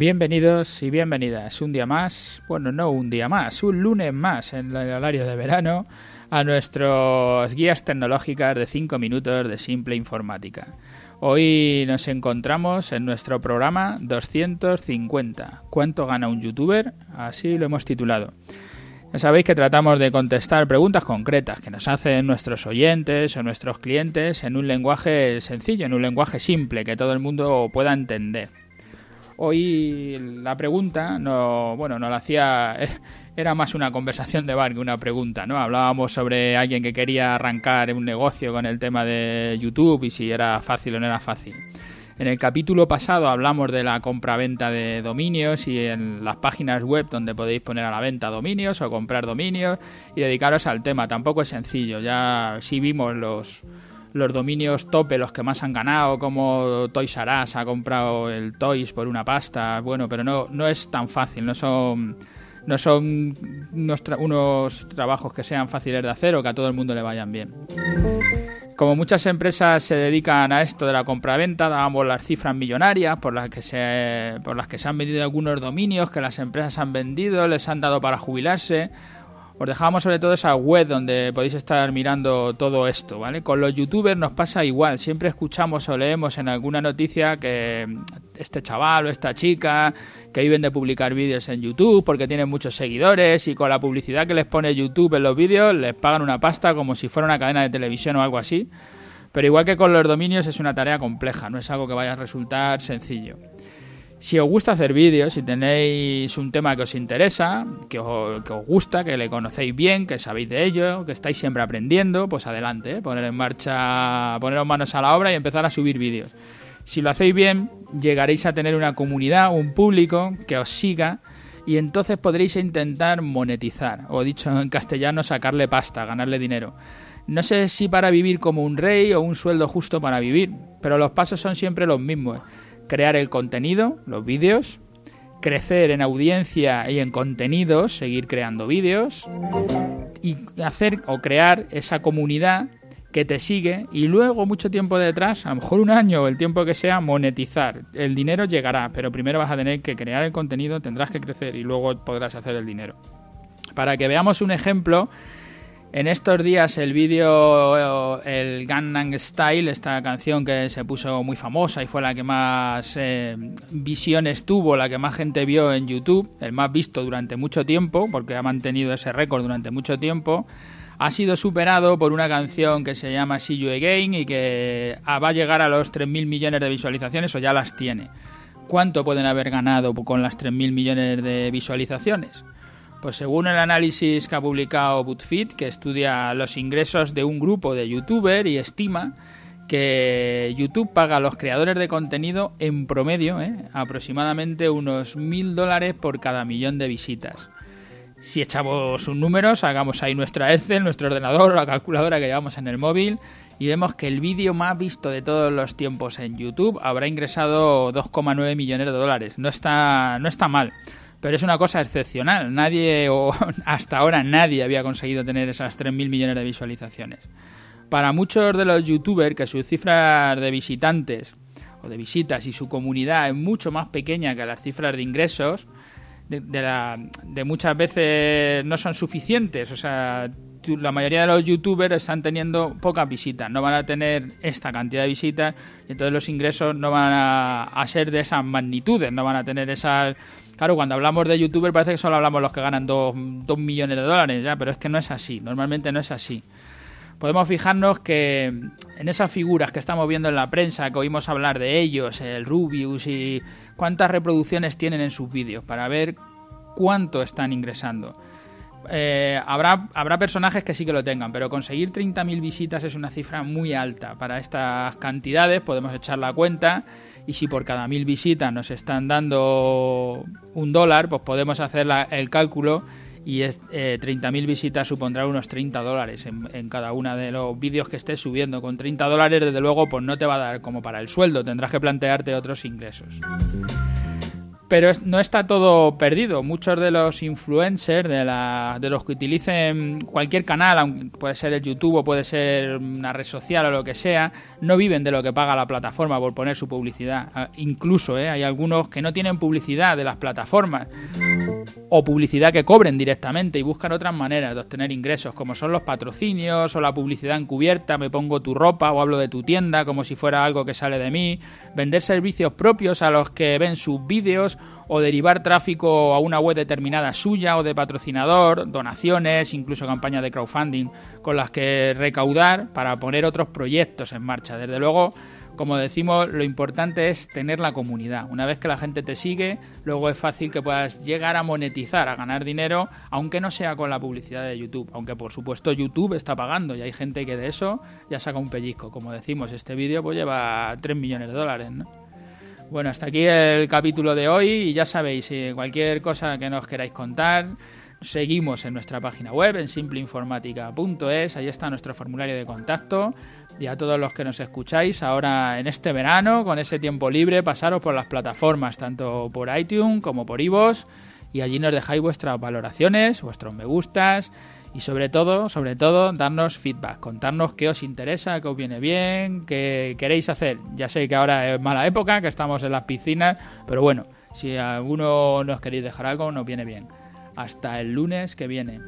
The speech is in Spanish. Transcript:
Bienvenidos y bienvenidas un día más, bueno, no un día más, un lunes más en el horario de verano a nuestros guías tecnológicas de 5 minutos de simple informática. Hoy nos encontramos en nuestro programa 250. ¿Cuánto gana un youtuber? Así lo hemos titulado. Ya sabéis que tratamos de contestar preguntas concretas que nos hacen nuestros oyentes o nuestros clientes en un lenguaje sencillo, en un lenguaje simple que todo el mundo pueda entender. Hoy la pregunta no, bueno, no la hacía era más una conversación de bar que una pregunta, ¿no? Hablábamos sobre alguien que quería arrancar un negocio con el tema de YouTube y si era fácil o no era fácil. En el capítulo pasado hablamos de la compraventa de dominios y en las páginas web donde podéis poner a la venta dominios o comprar dominios y dedicaros al tema. Tampoco es sencillo, ya sí vimos los, los dominios tope, los que más han ganado, como Toys R ha comprado el Toys por una pasta, bueno, pero no, no es tan fácil, no son no son unos, unos, trabajos que sean fáciles de hacer o que a todo el mundo le vayan bien. Como muchas empresas se dedican a esto de la compraventa, dábamos las cifras millonarias por las que se por las que se han vendido algunos dominios que las empresas han vendido, les han dado para jubilarse. Os dejamos sobre todo esa web donde podéis estar mirando todo esto, ¿vale? Con los youtubers nos pasa igual, siempre escuchamos o leemos en alguna noticia que este chaval o esta chica que viven de publicar vídeos en YouTube porque tienen muchos seguidores y con la publicidad que les pone YouTube en los vídeos les pagan una pasta como si fuera una cadena de televisión o algo así. Pero igual que con los dominios es una tarea compleja, no es algo que vaya a resultar sencillo. Si os gusta hacer vídeos, si tenéis un tema que os interesa, que os, gusta, que le conocéis bien, que sabéis de ello, que estáis siempre aprendiendo, pues adelante, ¿eh? poner en marcha, poneros manos a la obra y empezar a subir vídeos. Si lo hacéis bien, llegaréis a tener una comunidad, un público que os siga y entonces podréis intentar monetizar, o dicho en castellano, sacarle pasta, ganarle dinero. No sé si para vivir como un rey o un sueldo justo para vivir, pero los pasos son siempre los mismos crear el contenido, los vídeos, crecer en audiencia y en contenidos, seguir creando vídeos y hacer o crear esa comunidad que te sigue y luego mucho tiempo detrás, a lo mejor un año o el tiempo que sea, monetizar. El dinero llegará, pero primero vas a tener que crear el contenido, tendrás que crecer y luego podrás hacer el dinero. Para que veamos un ejemplo, en estos días el vídeo, el Gangnam Style, esta canción que se puso muy famosa y fue la que más eh, visiones tuvo, la que más gente vio en YouTube, el más visto durante mucho tiempo, porque ha mantenido ese récord durante mucho tiempo, ha sido superado por una canción que se llama See You Again y que ah, va a llegar a los 3.000 millones de visualizaciones o ya las tiene. ¿Cuánto pueden haber ganado con las 3.000 millones de visualizaciones? Pues según el análisis que ha publicado BootFit, que estudia los ingresos de un grupo de youtubers y estima que YouTube paga a los creadores de contenido en promedio ¿eh? aproximadamente unos mil dólares por cada millón de visitas. Si echamos un número, hagamos ahí nuestra Excel, nuestro ordenador, la calculadora que llevamos en el móvil y vemos que el vídeo más visto de todos los tiempos en YouTube habrá ingresado 2,9 millones de dólares. No está, no está mal pero es una cosa excepcional. Nadie, o hasta ahora nadie había conseguido tener esas 3.000 millones de visualizaciones. Para muchos de los youtubers que sus cifras de visitantes o de visitas y su comunidad es mucho más pequeña que las cifras de ingresos, de, de muchas veces no son suficientes. O sea, la mayoría de los youtubers están teniendo pocas visitas, no van a tener esta cantidad de visitas y entonces los ingresos no van a, ser de esas magnitudes, no van a tener esas Claro, cuando hablamos de youtubers parece que solo hablamos los que ganan 2 millones de dólares, ya, pero es que no es así, normalmente no es así. Podemos fijarnos que en esas figuras que estamos viendo en la prensa, que oímos hablar de ellos, el Rubius y cuántas reproducciones tienen en sus vídeos, para ver cuánto están ingresando. Eh, habrá, habrá personajes que sí que lo tengan, pero conseguir 30.000 visitas es una cifra muy alta. Para estas cantidades podemos echar la cuenta y si por cada mil visitas nos están dando un dólar, pues podemos hacer el cálculo y eh, 30.000 visitas supondrá unos 30 dólares en, cada uno de los vídeos que estés subiendo. Con 30 dólares, desde luego, pues no te va a dar como para el sueldo, tendrás que plantearte otros ingresos. Pero no está todo perdido. Muchos de los influencers, de, la, de los que utilicen cualquier canal, puede ser el YouTube o puede ser una red social o lo que sea, no viven de lo que paga la plataforma por poner su publicidad. Ah, incluso ¿eh? hay algunos que no tienen publicidad de las plataformas o publicidad que cobren directamente y buscan otras maneras de obtener ingresos, como son los patrocinios o la publicidad encubierta, me pongo tu ropa o hablo de tu tienda como si fuera algo que sale de mí, vender servicios propios a los que ven sus vídeos o derivar tráfico a una web determinada suya o de patrocinador, donaciones, incluso campañas de crowdfunding con las que recaudar para poner otros proyectos en marcha. Desde luego, como decimos, lo importante es tener la comunidad. Una vez que la gente te sigue, luego es fácil que puedas llegar a monetizar, a ganar dinero, aunque no sea con la publicidad de YouTube. Aunque por supuesto YouTube está pagando y hay gente que de eso ya saca un pellizco. Como decimos, este vídeo pues lleva 3 millones de dólares, Bueno, hasta aquí el capítulo de hoy y ya sabéis, si cualquier cosa que nos queráis contar, seguimos en nuestra página web en simpleinformática.es, ahí está nuestro formulario de contacto y a todos los que nos escucháis ahora en este verano, con ese tiempo libre, pasaros por las plataformas, tanto por iTunes como por iVoox, y allí nos dejáis vuestras valoraciones, vuestros me gustas, y sobre todo, sobre todo, darnos feedback, contarnos qué os interesa, qué os viene bien, qué queréis hacer. Ya sé que ahora es mala época, que estamos en las piscinas, pero bueno, si alguno nos queréis dejar algo, nos viene bien. Hasta el lunes que viene.